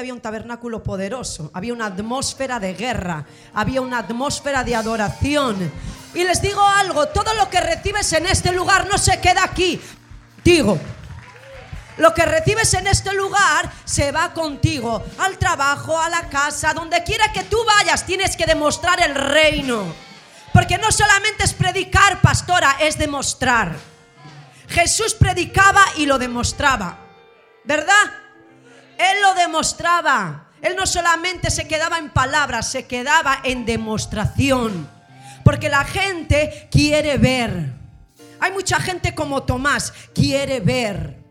había un tabernáculo poderoso, había una atmósfera de guerra, había una atmósfera de adoración. Y les digo algo, todo lo que recibes en este lugar no se queda aquí. Digo, lo que recibes en este lugar se va contigo al trabajo, a la casa, donde quiera que tú vayas, tienes que demostrar el reino. Porque no solamente es predicar, pastora, es demostrar. Jesús predicaba y lo demostraba, ¿verdad? Él lo demostraba. Él no solamente se quedaba en palabras, se quedaba en demostración. Porque la gente quiere ver. Hay mucha gente como Tomás, quiere ver.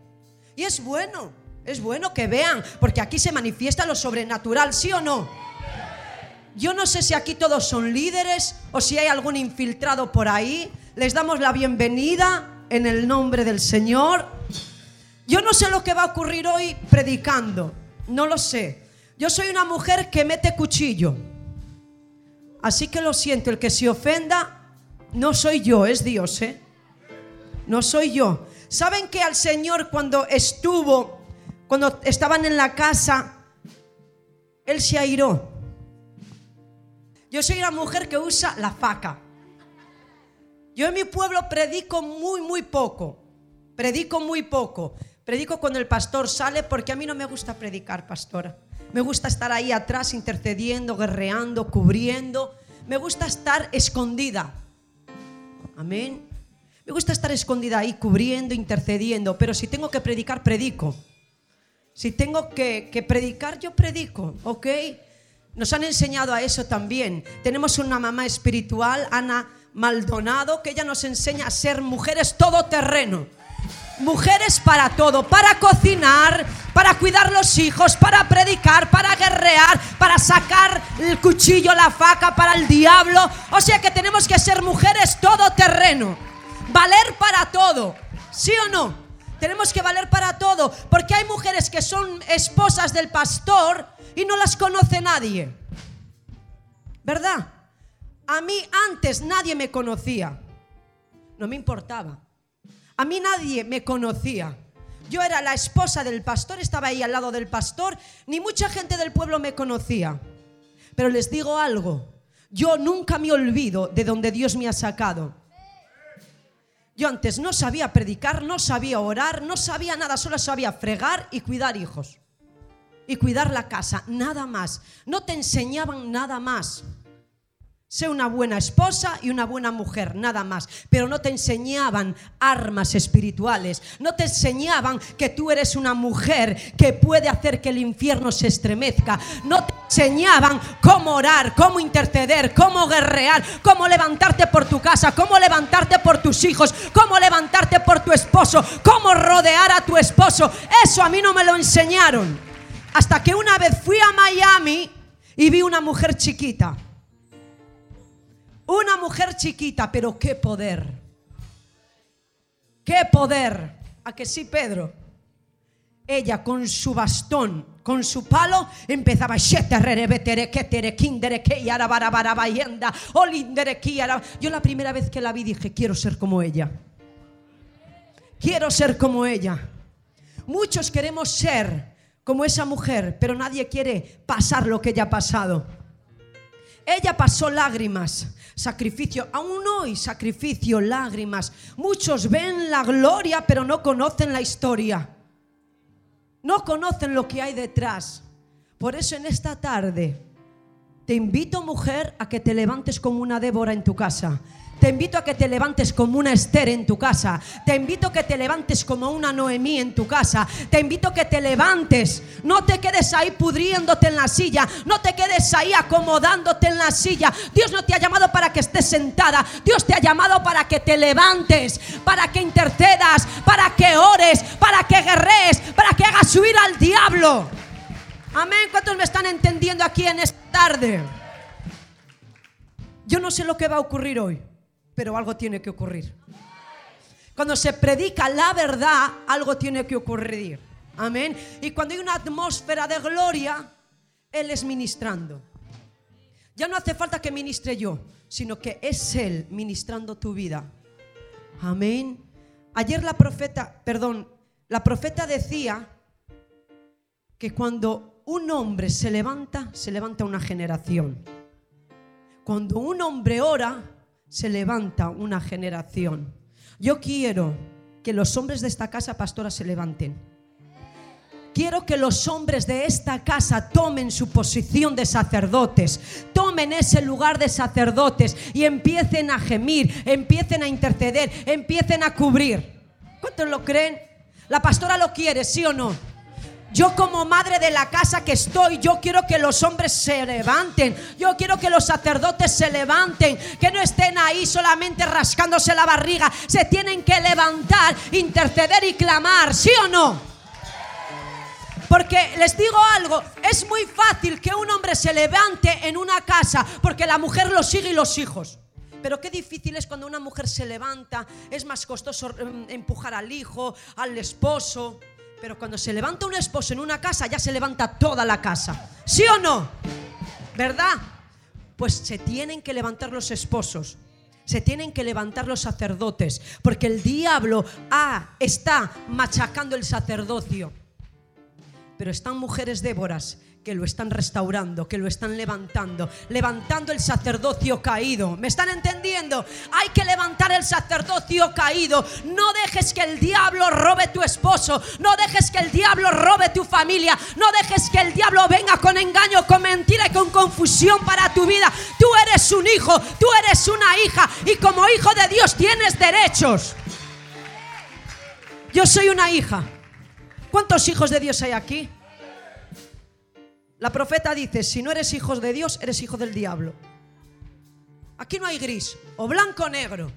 Y es bueno, es bueno que vean, porque aquí se manifiesta lo sobrenatural, ¿sí o no? Yo no sé si aquí todos son líderes o si hay algún infiltrado por ahí. Les damos la bienvenida en el nombre del Señor. Yo no sé lo que va a ocurrir hoy predicando, no lo sé. Yo soy una mujer que mete cuchillo. Así que lo siento, el que se ofenda no soy yo, es Dios, ¿eh? No soy yo. ¿Saben que al Señor cuando estuvo, cuando estaban en la casa, Él se airó? Yo soy una mujer que usa la faca. Yo en mi pueblo predico muy, muy poco. Predico muy poco. Predico cuando el pastor sale porque a mí no me gusta predicar, pastora. Me gusta estar ahí atrás intercediendo, guerreando, cubriendo. Me gusta estar escondida. Amén. Me gusta estar escondida ahí, cubriendo, intercediendo, pero si tengo que predicar, predico. Si tengo que, predicar, yo predico, ¿ok? Nos han enseñado a eso también. Tenemos una mamá espiritual, Ana Maldonado, que ella nos enseña a ser mujeres todoterreno. Mujeres para todo, para cocinar, para cuidar los hijos, para predicar, para guerrear, para sacar el cuchillo, la faca para el diablo. O sea que tenemos que ser mujeres todoterreno valer para todo. ¿Sí o no? Tenemos que valer para todo, porque hay mujeres que son esposas del pastor y no las conoce nadie. ¿Verdad? A mí antes nadie me conocía. No me importaba. A mí nadie me conocía. Yo era la esposa del pastor, estaba ahí al lado del pastor, ni mucha gente del pueblo me conocía. Pero les digo algo, yo nunca me olvido de donde Dios me ha sacado. Yo antes no sabía predicar, no sabía orar, no sabía nada, solo sabía fregar y cuidar hijos. Y cuidar la casa, nada más. No te enseñaban nada más. Sé una buena esposa y una buena mujer, nada más. Pero no te enseñaban armas espirituales. No te enseñaban que tú eres una mujer que puede hacer que el infierno se estremezca. No te enseñaban cómo orar, cómo interceder, cómo guerrear, cómo levantarte por tu casa, cómo levantarte por tus hijos, cómo levantarte por tu esposo, cómo rodear a tu esposo. Eso a mí no me lo enseñaron. Hasta que una vez fui a Miami y vi una mujer chiquita mujer chiquita, pero qué poder. Qué poder. ¿A que sí, Pedro? Ella con su bastón, con su palo, empezaba Yo la primera vez que la vi dije, quiero ser como ella. Quiero ser como ella. Muchos queremos ser como esa mujer, pero nadie quiere pasar lo que ella ha pasado. Ella pasó lágrimas, sacrificio, aún hoy sacrificio, lágrimas. Muchos ven la gloria, pero no conocen la historia. No conocen lo que hay detrás. Por eso en esta tarde te invito, mujer, a que te levantes como una Débora en tu casa te invito a que te levantes como una Esther en tu casa. Te invito a que te levantes como una Noemí en tu casa. Te invito a que te levantes. No te quedes ahí pudriéndote en la silla. No te quedes ahí acomodándote en la silla. Dios no te ha llamado para que estés sentada. Dios te ha llamado para que te levantes, para que intercedas, para que ores, para que guerrees, para que hagas huir al diablo. Amén. ¿Cuántos me están entendiendo aquí en esta tarde? Yo no sé lo que va a ocurrir hoy pero algo tiene que ocurrir. Cuando se predica la verdad, algo tiene que ocurrir. Amén. Y cuando hay una atmósfera de gloria, Él es ministrando. Ya no hace falta que ministre yo, sino que es Él ministrando tu vida. Amén. Ayer la profeta, perdón, la profeta decía que cuando un hombre se levanta, se levanta una generación. Cuando un hombre ora, se levanta una generación. Yo quiero que los hombres de esta casa, pastora, se levanten. Quiero que los hombres de esta casa tomen su posición de sacerdotes, tomen ese lugar de sacerdotes y empiecen a gemir, empiecen a interceder, empiecen a cubrir. ¿Cuántos lo creen? La pastora lo quiere, ¿sí o no? Yo como madre de la casa que estoy, yo quiero que los hombres se levanten. Yo quiero que los sacerdotes se levanten. Que no estén ahí solamente rascándose la barriga. Se tienen que levantar, interceder y clamar. ¿Sí o no? Porque les digo algo, es muy fácil que un hombre se levante en una casa porque la mujer lo sigue y los hijos. Pero qué difícil es cuando una mujer se levanta, es más costoso em, empujar al hijo, al esposo. Pero cuando se levanta un esposo en una casa, ya se levanta toda la casa. ¿Sí o no? ¿Verdad? Pues se tienen que levantar los esposos. Se tienen que levantar los sacerdotes. Porque el diablo ah, está machacando el sacerdocio. Pero están mujeres Déboras que lo están restaurando, que lo están levantando, levantando el sacerdocio caído. ¿Me están entendiendo? Hay que levantar el sacerdocio caído. No dejes que el diablo robe tu esposo, no dejes que el diablo robe tu familia, no dejes que el diablo venga con engaño, con mentira y con confusión para tu vida. Tú eres un hijo, tú eres una hija y como hijo de Dios tienes derechos. Yo soy una hija. ¿Cuántos hijos de Dios hay aquí? La profeta dice, si no eres hijo de Dios, eres hijo del diablo. Aquí no hay gris, o blanco o negro,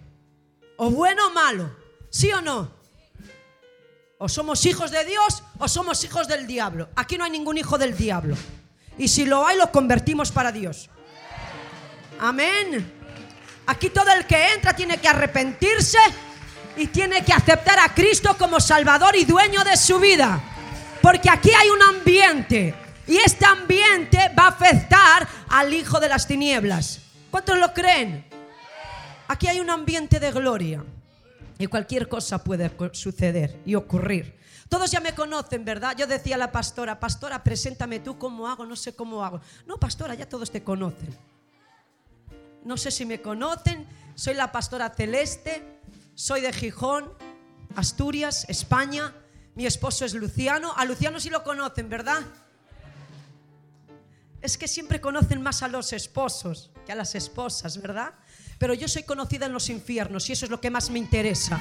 o bueno o malo, ¿sí o no? O somos hijos de Dios o somos hijos del diablo. Aquí no hay ningún hijo del diablo. Y si lo hay, lo convertimos para Dios. Amén. Aquí todo el que entra tiene que arrepentirse y tiene que aceptar a Cristo como Salvador y dueño de su vida. Porque aquí hay un ambiente y este ambiente va a afectar al hijo de las tinieblas. ¿Cuántos lo creen? Aquí hay un ambiente de gloria. Y cualquier cosa puede suceder y ocurrir. Todos ya me conocen, ¿verdad? Yo decía a la pastora, pastora, preséntame tú cómo hago, no sé cómo hago. No, pastora, ya todos te conocen. No sé si me conocen, soy la pastora celeste, soy de Gijón, Asturias, España. Mi esposo es Luciano. A Luciano sí lo conocen, ¿verdad? Es que siempre conocen más a los esposos que a las esposas, ¿verdad? Pero yo soy conocida en los infiernos y eso es lo que más me interesa.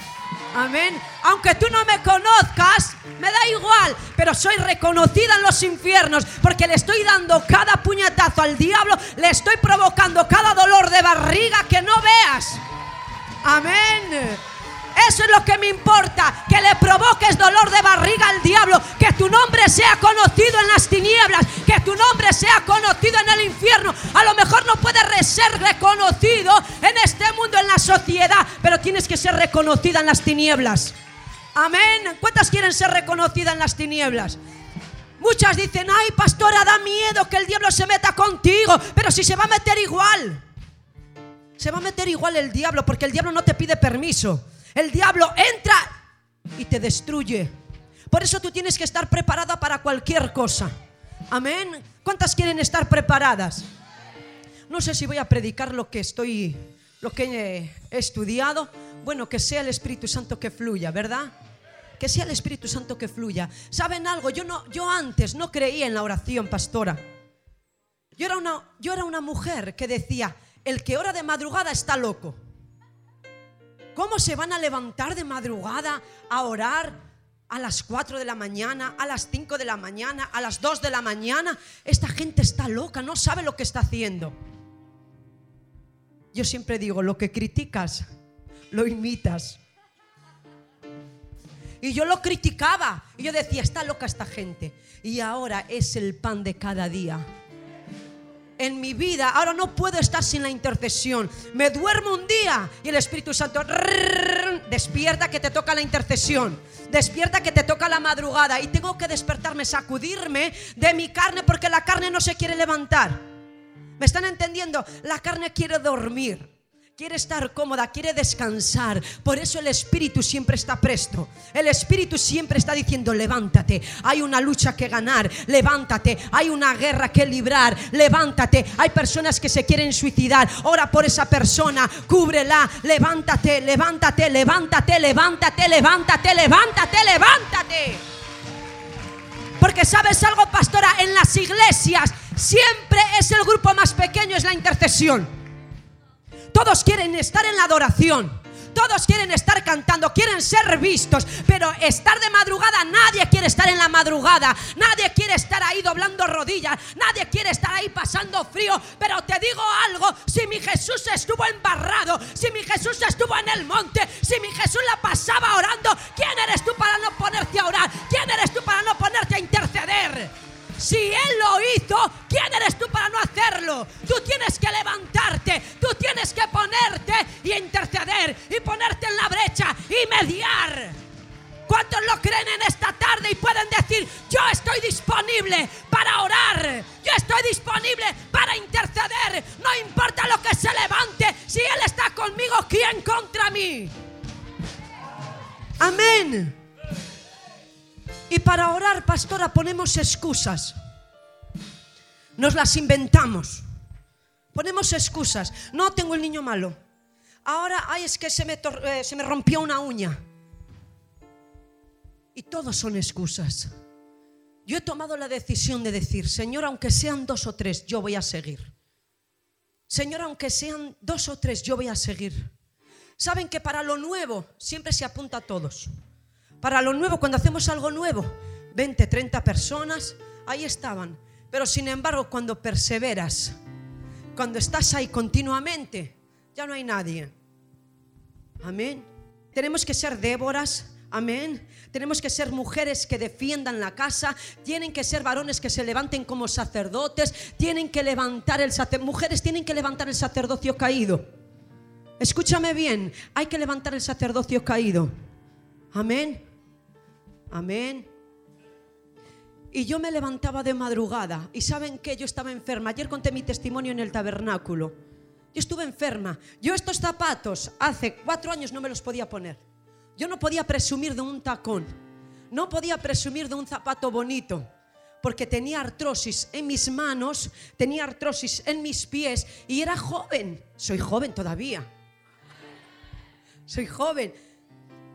Amén. Aunque tú no me conozcas, me da igual, pero soy reconocida en los infiernos porque le estoy dando cada puñetazo al diablo, le estoy provocando cada dolor de barriga que no veas. Amén. Eso es lo que me importa, que le provoques dolor de barriga al diablo, que tu nombre sea conocido en las tinieblas, que tu nombre sea conocido en el infierno. A lo mejor no puedes ser reconocido en este mundo, en la sociedad, pero tienes que ser reconocida en las tinieblas. Amén. ¿Cuántas quieren ser reconocidas en las tinieblas? Muchas dicen, ay pastora, da miedo que el diablo se meta contigo, pero si se va a meter igual. Se va a meter igual el diablo porque el diablo no te pide permiso. El diablo entra y te destruye. Por eso tú tienes que estar preparada para cualquier cosa. Amén. ¿Cuántas quieren estar preparadas? No sé si voy a predicar lo que estoy, lo que he estudiado. Bueno, que sea el Espíritu Santo que fluya, ¿verdad? Que sea el Espíritu Santo que fluya. ¿Saben algo? Yo no, yo antes no creía en la oración, pastora. Yo era una, yo era una mujer que decía, el que ora de madrugada está loco. ¿Cómo se van a levantar de madrugada a orar a las 4 de la mañana, a las 5 de la mañana, a las 2 de la mañana? Esta gente está loca, no sabe lo que está haciendo. Yo siempre digo, lo que criticas, lo imitas. Y yo lo criticaba. Y yo decía, está loca esta gente. Y ahora es el pan de cada día en mi vida. Ahora no puedo estar sin la intercesión. Me duermo un día y el Espíritu Santo despierta que te toca la intercesión. Despierta que te toca la madrugada y tengo que despertarme, sacudirme de mi carne porque la carne no se quiere levantar. ¿Me están entendiendo? La carne quiere dormir. Quiere estar cómoda, quiere descansar. Por eso el Espíritu siempre está presto. El Espíritu siempre está diciendo, levántate, hay una lucha que ganar, levántate, hay una guerra que librar, levántate. Hay personas que se quieren suicidar, ora por esa persona, cúbrela, levántate, levántate, levántate, levántate, levántate, levántate, levántate. Porque sabes algo, pastora, en las iglesias siempre es el grupo más pequeño, es la intercesión. Todos quieren estar en la adoración. Todos quieren estar cantando, quieren ser vistos, pero estar de madrugada, nadie quiere estar en la madrugada, nadie quiere estar ahí doblando rodillas, nadie quiere estar ahí pasando frío, pero te digo algo, si mi Jesús estuvo embarrado, si mi Jesús estuvo en el monte, si mi Jesús la pasaba orando, ¿quién eres tú para no ponerte a orar? ¿Quién eres tú para no ponerte a interceder? Si Él lo hizo, ¿quién eres tú para no hacerlo? Tú tienes que levantarte, tú tienes que ponerte y interceder y ponerte en la brecha y mediar. ¿Cuántos lo creen en esta tarde y pueden decir, yo estoy disponible para orar, yo estoy disponible para interceder, no importa lo que se levante, si Él está conmigo, ¿quién contra mí? Amén. Y para orar, pastora, ponemos excusas. Nos las inventamos. Ponemos excusas. No tengo el niño malo. Ahora, ay, es que se me, eh, se me rompió una uña. Y todos son excusas. Yo he tomado la decisión de decir, Señor, aunque sean dos o tres, yo voy a seguir. Señor, aunque sean dos o tres, yo voy a seguir. Saben que para lo nuevo siempre se apunta a todos. Para lo nuevo, cuando hacemos algo nuevo, 20, 30 personas, ahí estaban. Pero sin embargo, cuando perseveras, cuando estás ahí continuamente, ya no hay nadie. Amén. Tenemos que ser Déboras. Amén. Tenemos que ser mujeres que defiendan la casa. Tienen que ser varones que se levanten como sacerdotes. Tienen que levantar el sacerdocio. Mujeres tienen que levantar el sacerdocio caído. Escúchame bien. Hay que levantar el sacerdocio caído. Amén. Amén. Y yo me levantaba de madrugada y saben que yo estaba enferma. Ayer conté mi testimonio en el tabernáculo. Yo estuve enferma. Yo estos zapatos hace cuatro años no me los podía poner. Yo no podía presumir de un tacón. No podía presumir de un zapato bonito. Porque tenía artrosis en mis manos, tenía artrosis en mis pies y era joven. Soy joven todavía. Soy joven.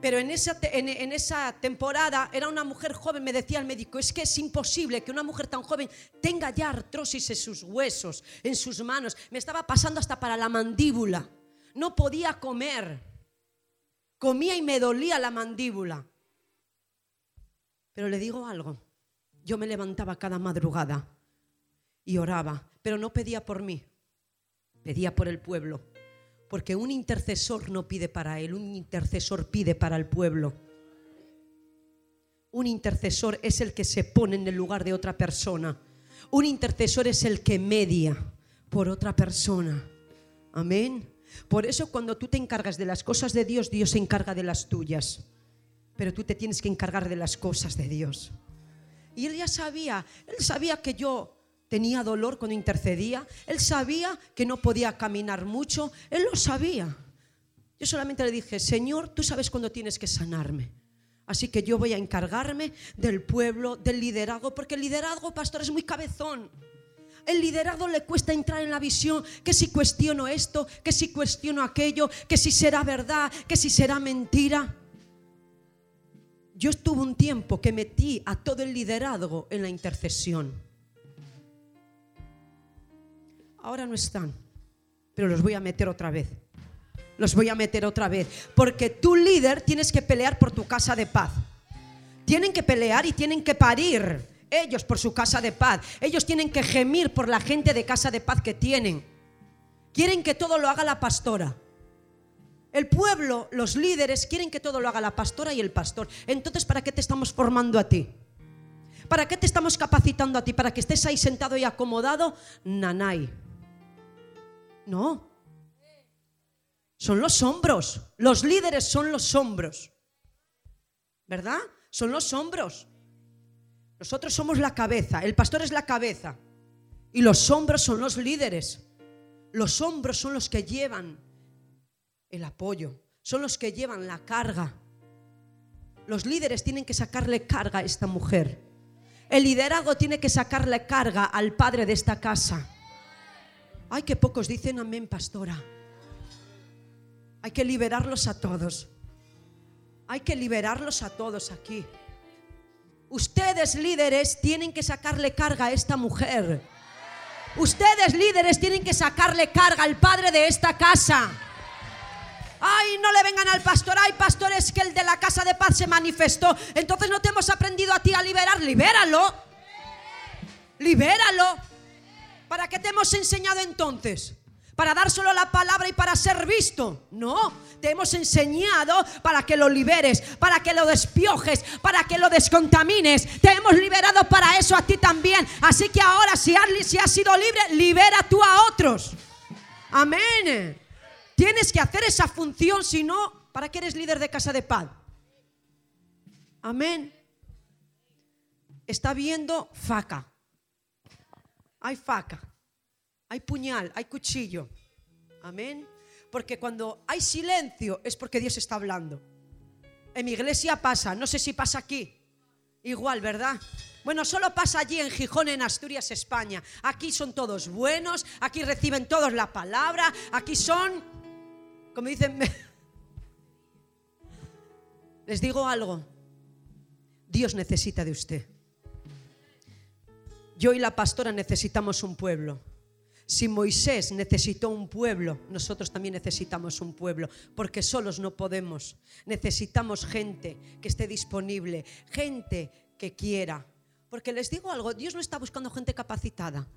Pero en esa, en, esa, temporada era una mujer joven, me decía el médico, es que es imposible que una mujer tan joven tenga ya artrosis en sus huesos, en sus manos. Me estaba pasando hasta para la mandíbula. No podía comer. Comía y me dolía la mandíbula. Pero le digo algo, yo me levantaba cada madrugada y oraba, pero no pedía por mí, pedía por el pueblo. Porque un intercesor no pide para él, un intercesor pide para el pueblo. Un intercesor es el que se pone en el lugar de otra persona. Un intercesor es el que media por otra persona. Amén. Por eso cuando tú te encargas de las cosas de Dios, Dios se encarga de las tuyas. Pero tú te tienes que encargar de las cosas de Dios. Y él ya sabía, él sabía que yo tenía dolor cuando intercedía, él sabía que no podía caminar mucho, él lo sabía. Yo solamente le dije, Señor, tú sabes cuándo tienes que sanarme. Así que yo voy a encargarme del pueblo, del liderazgo, porque el liderazgo, pastor, es muy cabezón. El liderazgo le cuesta entrar en la visión, que si cuestiono esto, que si cuestiono aquello, que si será verdad, que si será mentira. Yo estuve un tiempo que metí a todo el liderazgo en la intercesión. Ahora no están, pero los voy a meter otra vez. Los voy a meter otra vez. Porque tu líder tienes que pelear por tu casa de paz. Tienen que pelear y tienen que parir ellos por su casa de paz. Ellos tienen que gemir por la gente de casa de paz que tienen. Quieren que todo lo haga la pastora. El pueblo, los líderes, quieren que todo lo haga la pastora y el pastor. Entonces, ¿para qué te estamos formando a ti? ¿Para qué te estamos capacitando a ti? ¿Para que estés ahí sentado y acomodado? Nanay. No. Son los hombros. Los líderes son los hombros. ¿Verdad? Son los hombros. Nosotros somos la cabeza. El pastor es la cabeza. Y los hombros son los líderes. Los hombros son los que llevan el apoyo, son los que llevan la carga. Los líderes tienen que sacarle carga a esta mujer. El liderazgo tiene que sacarle carga al padre de esta casa. Ay, que pocos dicen amén, pastora. Hay que liberarlos a todos. Hay que liberarlos a todos aquí. Ustedes líderes tienen que sacarle carga a esta mujer. Ustedes líderes tienen que sacarle carga al padre de esta casa. Ay, no le vengan al pastor. Ay, pastor, es que el de la casa de paz se manifestó. Entonces no te hemos aprendido a ti a liberar. Libéralo. Libéralo. ¿Para qué te hemos enseñado entonces? ¿Para dar solo la palabra y para ser visto? No, te hemos enseñado para que lo liberes, para que lo despiojes, para que lo descontamines. Te hemos liberado para eso a ti también. Así que ahora, si has, si has sido libre, libera tú a otros. Amén. Tienes que hacer esa función, si no, ¿para qué eres líder de casa de paz? Amén. Está viendo faca. Hay faca, hay puñal, hay cuchillo. Amén. Porque cuando hay silencio es porque Dios está hablando. En mi iglesia pasa, no sé si pasa aquí. Igual, ¿verdad? Bueno, solo pasa allí en Gijón, en Asturias, España. Aquí son todos buenos, aquí reciben todos la palabra, aquí son como dicen, les digo algo, Dios necesita de usted. Yo y la pastora necesitamos un pueblo. Si Moisés necesitó un pueblo, nosotros también necesitamos un pueblo, porque solos no podemos. Necesitamos gente que esté disponible, gente que quiera. Porque les digo algo, Dios no está buscando gente capacitada,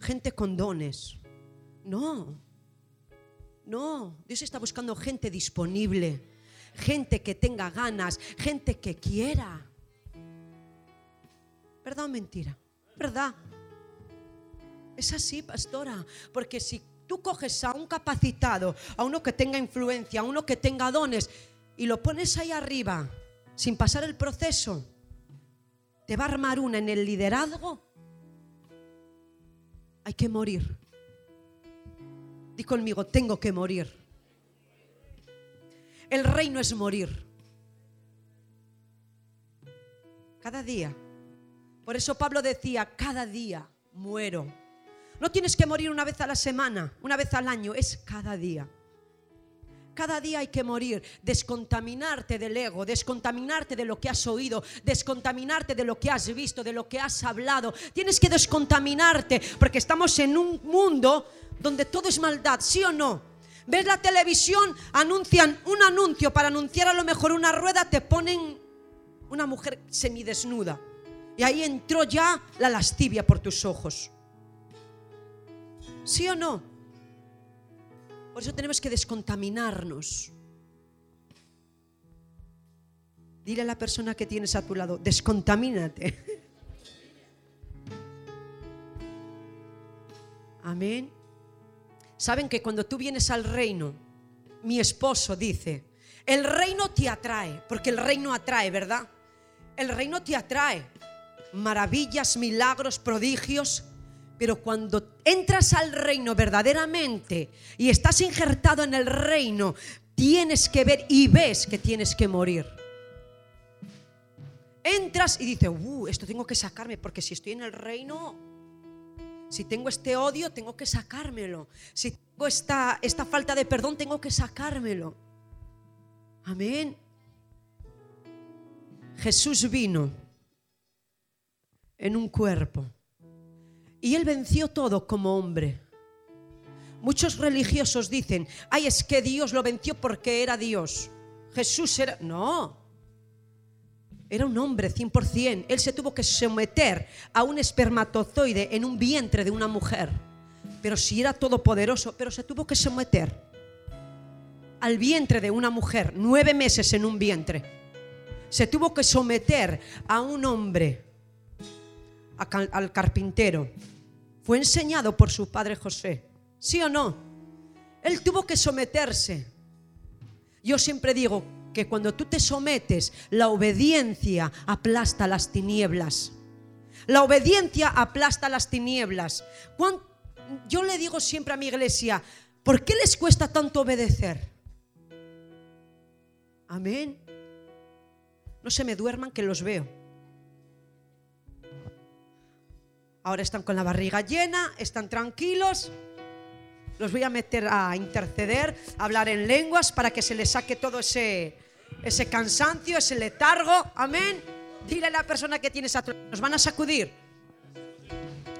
gente con dones. No, no, Dios está buscando gente disponible, gente que tenga ganas, gente que quiera. ¿Verdad o mentira? ¿Verdad? Es así, pastora, porque si tú coges a un capacitado, a uno que tenga influencia, a uno que tenga dones, y lo pones ahí arriba, sin pasar el proceso, te va a armar una en el liderazgo. Hay que morir. Di conmigo, tengo que morir. El reino es morir. Cada día. Por eso Pablo decía, cada día muero. No tienes que morir una vez a la semana, una vez al año, es cada día. Cada día hay que morir, descontaminarte del ego, descontaminarte de lo que has oído, descontaminarte de lo que has visto, de lo que has hablado. Tienes que descontaminarte porque estamos en un mundo donde todo es maldad, ¿sí o no? ¿Ves la televisión? Anuncian un anuncio para anunciar a lo mejor una rueda, te ponen una mujer semidesnuda. Y ahí entró ya la lascivia por tus ojos. ¿Sí o no? Por eso tenemos que descontaminarnos. Dile a la persona que tienes a tu lado, descontamínate. Amén. Saben que cuando tú vienes al reino, mi esposo dice, el reino te atrae, porque el reino atrae, ¿verdad? El reino te atrae. Maravillas, milagros, prodigios. Pero cuando entras al reino verdaderamente y estás injertado en el reino, tienes que ver y ves que tienes que morir. Entras y dices, uh, esto tengo que sacarme, porque si estoy en el reino, si tengo este odio, tengo que sacármelo. Si tengo esta, esta falta de perdón, tengo que sacármelo. Amén. Jesús vino en un cuerpo y él venció todo como hombre. Muchos religiosos dicen, ay, es que Dios lo venció porque era Dios. Jesús era... No, era un hombre 100%. Él se tuvo que someter a un espermatozoide en un vientre de una mujer. Pero si era todopoderoso, pero se tuvo que someter al vientre de una mujer, nueve meses en un vientre. Se tuvo que someter a un hombre, al carpintero. Fue enseñado por su padre José. ¿Sí o no? Él tuvo que someterse. Yo siempre digo, que cuando tú te sometes, la obediencia aplasta las tinieblas. La obediencia aplasta las tinieblas. Yo le digo siempre a mi iglesia, ¿por qué les cuesta tanto obedecer? Amén. No se me duerman que los veo. Ahora están con la barriga llena, están tranquilos. Los voy a meter a interceder, a hablar en lenguas para que se les saque todo ese, ese cansancio, ese letargo. Amén. Dile a la persona que tienes a tu nos van a sacudir.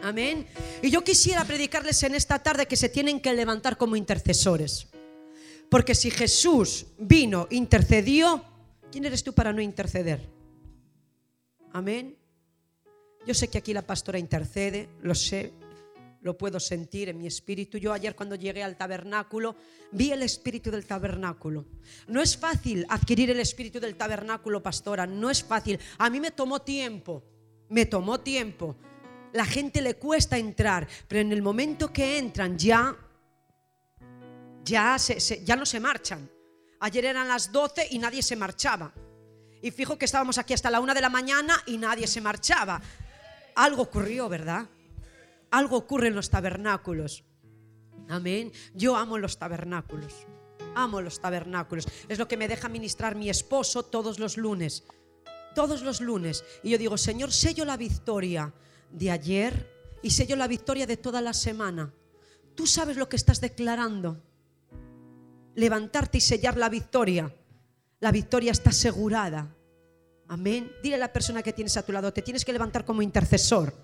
Amén. Y yo quisiera predicarles en esta tarde que se tienen que levantar como intercesores. Porque si Jesús vino, intercedió, ¿quién eres tú para no interceder? Amén. Yo sé que aquí la pastora intercede, lo sé, lo puedo sentir en mi espíritu. Yo ayer cuando llegué al tabernáculo vi el espíritu del tabernáculo. No es fácil adquirir el espíritu del tabernáculo, pastora, no es fácil. A mí me tomó tiempo, me tomó tiempo. La gente le cuesta entrar, pero en el momento que entran ya, ya, ya no se marchan. Ayer eran las 12 y nadie se marchaba. Y fijo que estábamos aquí hasta la una de la mañana y nadie se marchaba algo ocurrió, ¿verdad? Algo ocurre en los tabernáculos. Amén. Yo amo los tabernáculos. Amo los tabernáculos. Es lo que me deja ministrar mi esposo todos los lunes. Todos los lunes. Y yo digo, Señor, sello la victoria de ayer y sello la victoria de toda la semana. Tú sabes lo que estás declarando. Levantarte y sellar la victoria. La victoria está asegurada. Amén. Dile a la persona que tienes a tu lado, te tienes que levantar como intercesor.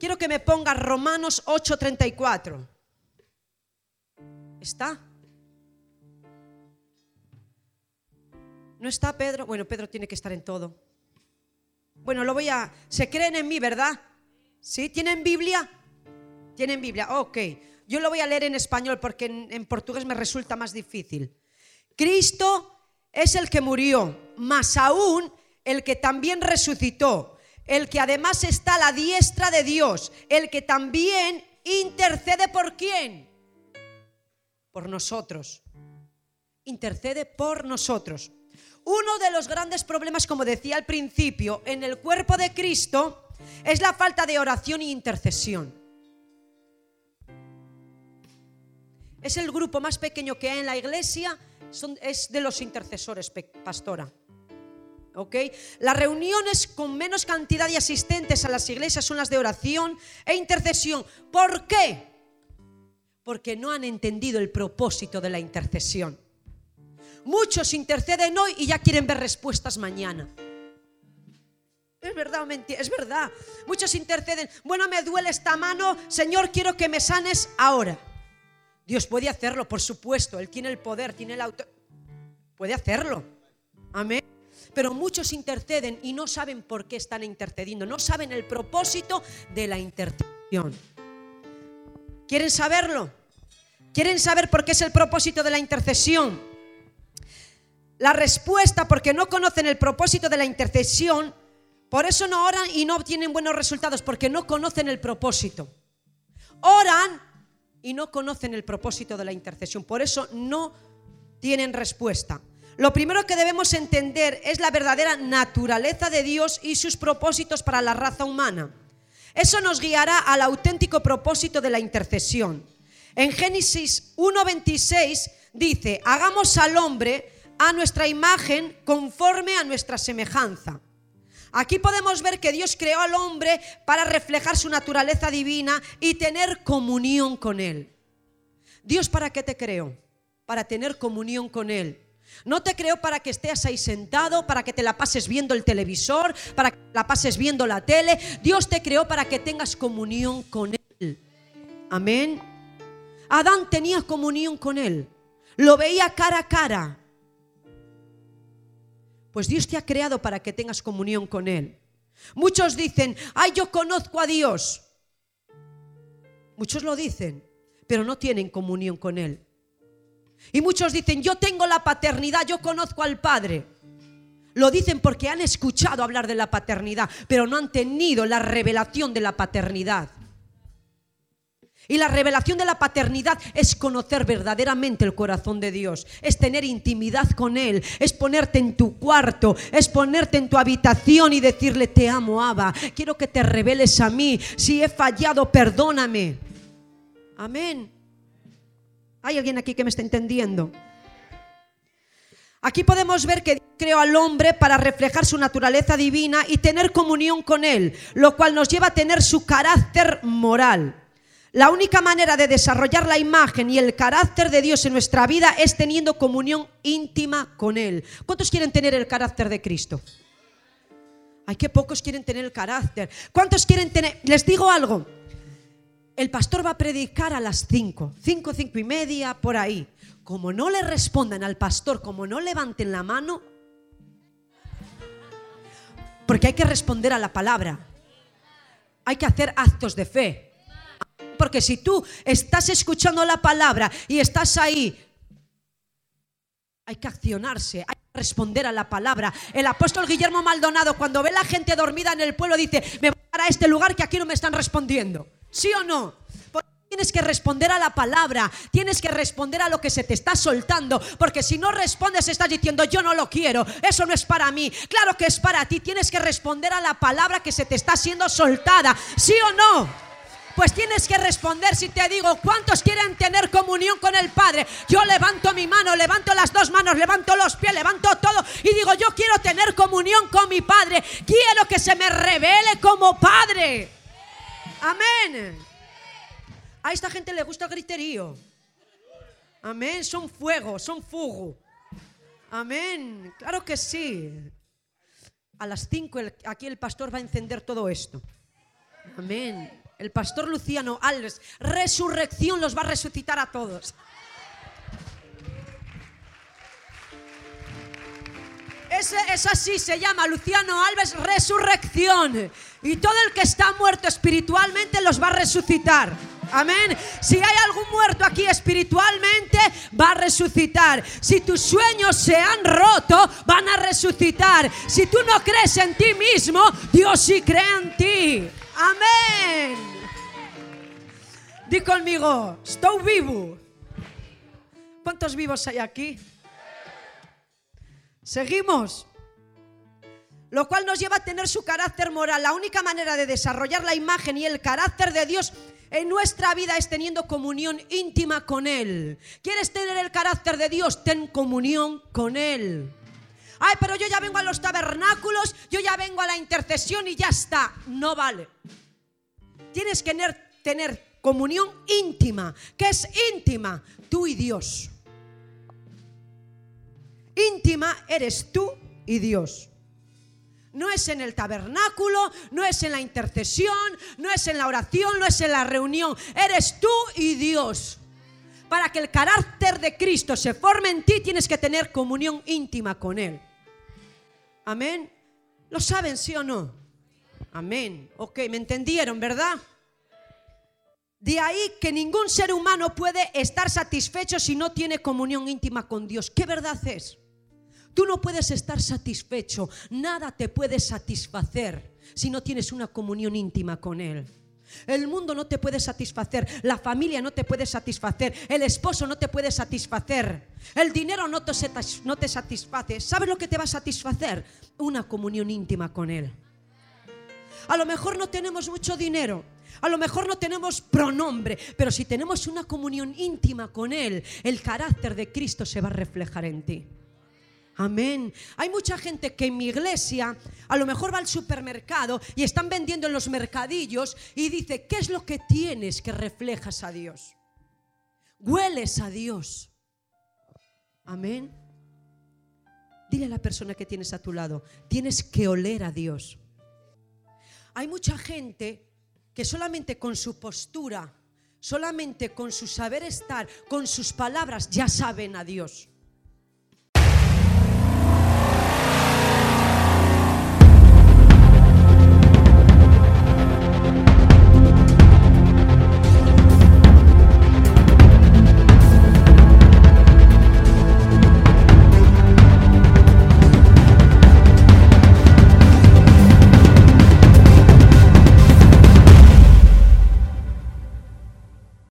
Quiero que me ponga Romanos 8:34. ¿Está? ¿No está Pedro? Bueno, Pedro tiene que estar en todo. Bueno, lo voy a... Se creen en mí, ¿verdad? ¿Sí? ¿Tienen Biblia? ¿Tienen Biblia? Ok. Yo lo voy a leer en español porque en, en portugués me resulta más difícil. Cristo es el que murió, más aún el que también resucitó, el que además está a la diestra de Dios, el que también intercede por quién? Por nosotros. Intercede por nosotros. Uno de los grandes problemas, como decía al principio, en el cuerpo de Cristo es la falta de oración e intercesión. Es el grupo más pequeño que hay en la iglesia es de los intercesores, pastora. ¿ok? Las reuniones con menos cantidad de asistentes a las iglesias son las de oración e intercesión. ¿Por qué? Porque no han entendido el propósito de la intercesión. Muchos interceden hoy y ya quieren ver respuestas mañana. Es verdad mentira, es verdad. Muchos interceden, bueno, me duele esta mano, Señor, quiero que me sanes ahora. Dios puede hacerlo, por supuesto. Él tiene el poder, tiene el autor. Puede hacerlo. Amén. Pero muchos interceden y no saben por qué están intercediendo. No saben el propósito de la intercesión. ¿Quieren saberlo? ¿Quieren saber por qué es el propósito de la intercesión? La respuesta, porque no conocen el propósito de la intercesión, por eso no oran y no obtienen buenos resultados, porque no conocen el propósito. Oran y no conocen el propósito de la intercesión. Por eso no tienen respuesta. Lo primero que debemos entender es la verdadera naturaleza de Dios y sus propósitos para la raza humana. Eso nos guiará al auténtico propósito de la intercesión. En Génesis 1.26 dice, hagamos al hombre a nuestra imagen conforme a nuestra semejanza. Aquí podemos ver que Dios creó al hombre para reflejar su naturaleza divina y tener comunión con Él. Dios, ¿para qué te creó? Para tener comunión con Él. No te creó para que estés ahí sentado, para que te la pases viendo el televisor, para que la pases viendo la tele. Dios te creó para que tengas comunión con Él. Amén. Adán tenía comunión con Él. Lo veía cara a cara. Pues Dios te ha creado para que tengas comunión con Él. Muchos dicen, ay, yo conozco a Dios. Muchos lo dicen, pero no tienen comunión con Él. Y muchos dicen, yo tengo la paternidad, yo conozco al Padre. Lo dicen porque han escuchado hablar de la paternidad, pero no han tenido la revelación de la paternidad. Y la revelación de la paternidad es conocer verdaderamente el corazón de Dios, es tener intimidad con Él, es ponerte en tu cuarto, es ponerte en tu habitación y decirle, te amo, Abba, quiero que te reveles a mí, si he fallado, perdóname. Amén. ¿Hay alguien aquí que me está entendiendo? Aquí podemos ver que Dios creó al hombre para reflejar su naturaleza divina y tener comunión con Él, lo cual nos lleva a tener su carácter moral. La única manera de desarrollar la imagen y el carácter de Dios en nuestra vida es teniendo comunión íntima con Él. ¿Cuántos quieren tener el carácter de Cristo? Hay que pocos quieren tener el carácter. ¿Cuántos quieren tener? Les digo algo. El pastor va a predicar a las 5, 5, 5 y media, por ahí como no le respondan al pastor, como no levanten la mano, porque hay que responder a la palabra, hay que hacer actos de fe. Porque si tú estás escuchando la palabra y estás ahí, hay que accionarse, hay que responder a la palabra. El apóstol Guillermo Maldonado, cuando ve la gente dormida en el pueblo, dice, me voy a este lugar que aquí no me están respondiendo. ¿Sí o no? Tienes que responder a la palabra, tienes que responder a lo que se te está soltando, porque si no respondes estás diciendo yo no lo quiero, eso no es para mí, claro que es para ti, tienes que responder a la palabra que se te está siendo soltada, ¿sí o no? Pues tienes que responder si te digo, ¿cuántos quieren tener comunión con el Padre? Yo levanto mi mano, levanto las dos manos, levanto los pies, levanto todo y digo, yo quiero tener comunión con mi Padre, quiero que se me revele como Padre. Amén. A esta gente le gusta el griterío. Amén. Son fuego, son fuego. Amén. Claro que sí. A las 5 aquí el pastor va a encender todo esto. Amén. El pastor Luciano Alves, resurrección los va a resucitar a todos. Ese es así, se llama Luciano Alves Resurrección. Y todo el que está muerto espiritualmente los va a resucitar. Amén. Si hay algún muerto aquí espiritualmente, va a resucitar. Si tus sueños se han roto, van a resucitar. Si tú no crees en ti mismo, Dios sí cree en ti. Amén. Di conmigo, estoy vivo. ¿Cuántos vivos hay aquí? Seguimos. Lo cual nos lleva a tener su carácter moral. La única manera de desarrollar la imagen y el carácter de Dios en nuestra vida es teniendo comunión íntima con Él. ¿Quieres tener el carácter de Dios? Ten comunión con Él. Ay, pero yo ya vengo a los tabernáculos, yo ya vengo a la intercesión y ya está. No vale. Tienes que tener, tener comunión íntima. ¿Qué es íntima? Tú y Dios. Íntima eres tú y Dios no es en el tabernáculo, no es en la intercesión, no es en la oración, no es en la reunión. Eres tú y Dios. Para que el carácter de Cristo se forme en ti, tienes que tener comunión íntima con Él. Amén. ¿Lo saben, sí o no? Amén. Ok, me entendieron, ¿verdad? De ahí que ningún ser humano puede estar satisfecho si no tiene comunión íntima con Dios. ¿Qué verdad es? Tú no puedes estar satisfecho, nada te puede satisfacer si no tienes una comunión íntima con Él. El mundo no te puede satisfacer, la familia no te puede satisfacer, el esposo no te puede satisfacer, el dinero no te, satisface. ¿Sabes lo que te va a satisfacer? Una comunión íntima con Él. A lo mejor no tenemos mucho dinero, a lo mejor no tenemos pronombre, pero si tenemos una comunión íntima con Él, el carácter de Cristo se va a reflejar en ti. Amén. Hay mucha gente que en mi iglesia a lo mejor va al supermercado y están vendiendo en los mercadillos y dice, ¿qué es lo que tienes que reflejas a Dios? Hueles a Dios. Amén. Dile a la persona que tienes a tu lado, tienes que oler a Dios. Hay mucha gente que solamente con su postura, solamente con su saber estar, con sus palabras, ya saben a Dios.